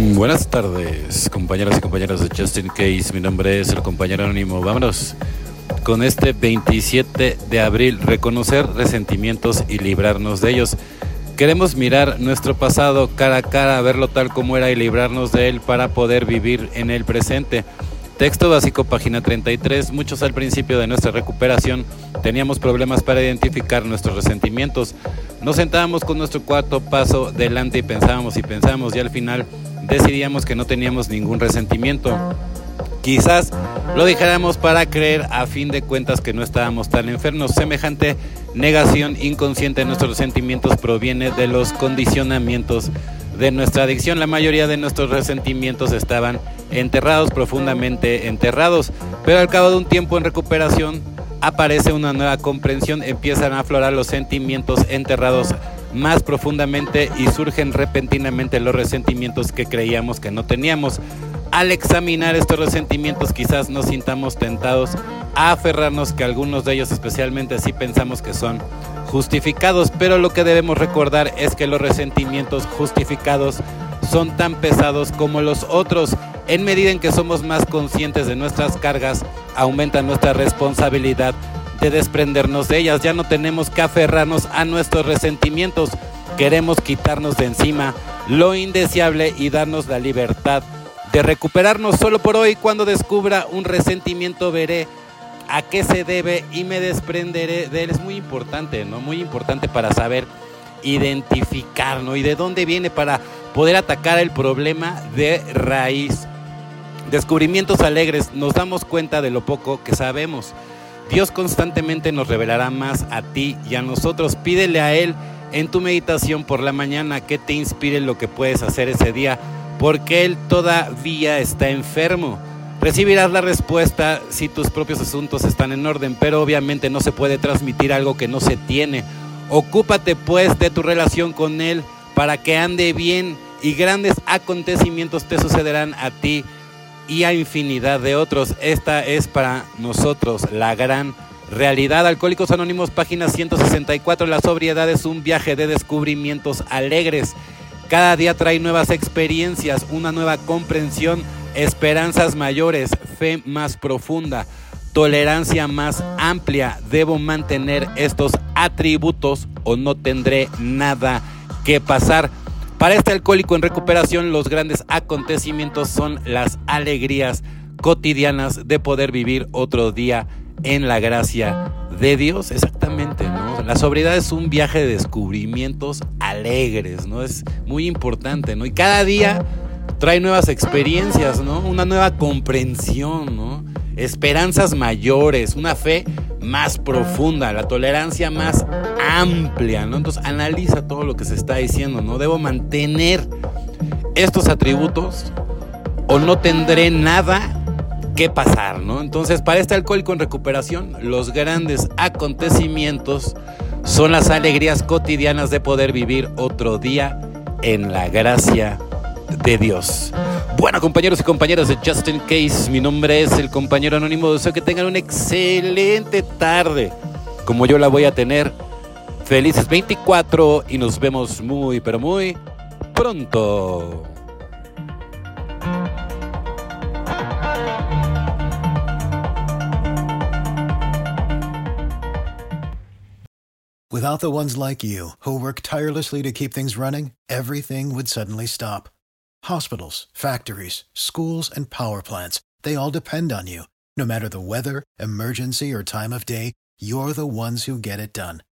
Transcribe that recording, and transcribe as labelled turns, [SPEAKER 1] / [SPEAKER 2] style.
[SPEAKER 1] Buenas tardes, compañeras y compañeros de Justin Case. Mi nombre es el compañero anónimo. Vámonos con este 27 de abril, reconocer resentimientos y librarnos de ellos. Queremos mirar nuestro pasado cara a cara, verlo tal como era y librarnos de él para poder vivir en el presente. Texto básico, página 33. Muchos al principio de nuestra recuperación teníamos problemas para identificar nuestros resentimientos. Nos sentábamos con nuestro cuarto paso delante y pensábamos y pensábamos y al final decidíamos que no teníamos ningún resentimiento. Quizás lo dijéramos para creer a fin de cuentas que no estábamos tan enfermos. Semejante negación inconsciente de nuestros sentimientos proviene de los condicionamientos de nuestra adicción. La mayoría de nuestros resentimientos estaban enterrados, profundamente enterrados, pero al cabo de un tiempo en recuperación aparece una nueva comprensión, empiezan a aflorar los sentimientos enterrados más profundamente y surgen repentinamente los resentimientos que creíamos que no teníamos. Al examinar estos resentimientos quizás nos sintamos tentados a aferrarnos que algunos de ellos especialmente si pensamos que son justificados, pero lo que debemos recordar es que los resentimientos justificados son tan pesados como los otros. En medida en que somos más conscientes de nuestras cargas, aumenta nuestra responsabilidad de desprendernos de ellas. Ya no tenemos que aferrarnos a nuestros resentimientos. Queremos quitarnos de encima lo indeseable y darnos la libertad de recuperarnos solo por hoy. Cuando descubra un resentimiento veré a qué se debe y me desprenderé de él. Es muy importante, ¿no? Muy importante para saber identificar, ¿no? Y de dónde viene para poder atacar el problema de raíz. Descubrimientos alegres, nos damos cuenta de lo poco que sabemos. Dios constantemente nos revelará más a ti y a nosotros. Pídele a Él en tu meditación por la mañana que te inspire lo que puedes hacer ese día, porque Él todavía está enfermo. Recibirás la respuesta si tus propios asuntos están en orden, pero obviamente no se puede transmitir algo que no se tiene. Ocúpate pues de tu relación con Él para que ande bien y grandes acontecimientos te sucederán a ti y a infinidad de otros. Esta es para nosotros la gran realidad. Alcohólicos Anónimos, página 164. La sobriedad es un viaje de descubrimientos alegres. Cada día trae nuevas experiencias, una nueva comprensión, esperanzas mayores, fe más profunda, tolerancia más amplia. Debo mantener estos atributos o no tendré nada que pasar. Para este alcohólico en recuperación, los grandes acontecimientos son las alegrías cotidianas de poder vivir otro día en la gracia de Dios. Exactamente, ¿no? La sobriedad es un viaje de descubrimientos alegres, ¿no? Es muy importante, ¿no? Y cada día trae nuevas experiencias, ¿no? Una nueva comprensión, ¿no? Esperanzas mayores, una fe más profunda, la tolerancia más amplia, ¿no? Entonces analiza todo lo que se está diciendo, ¿no? Debo mantener estos atributos o no tendré nada que pasar, ¿no? Entonces, para este alcohólico en recuperación, los grandes acontecimientos son las alegrías cotidianas de poder vivir otro día en la gracia de Dios. Bueno, compañeros y compañeras de Justin Case, mi nombre es el compañero anónimo. Deseo que tengan una excelente tarde, como yo la voy a tener. Felices 24 y nos vemos muy, pero muy pronto.
[SPEAKER 2] Without the ones like you, who work tirelessly to keep things running, everything would suddenly stop. Hospitals, factories, schools, and power plants, they all depend on you. No matter the weather, emergency, or time of day, you're the ones who get it done.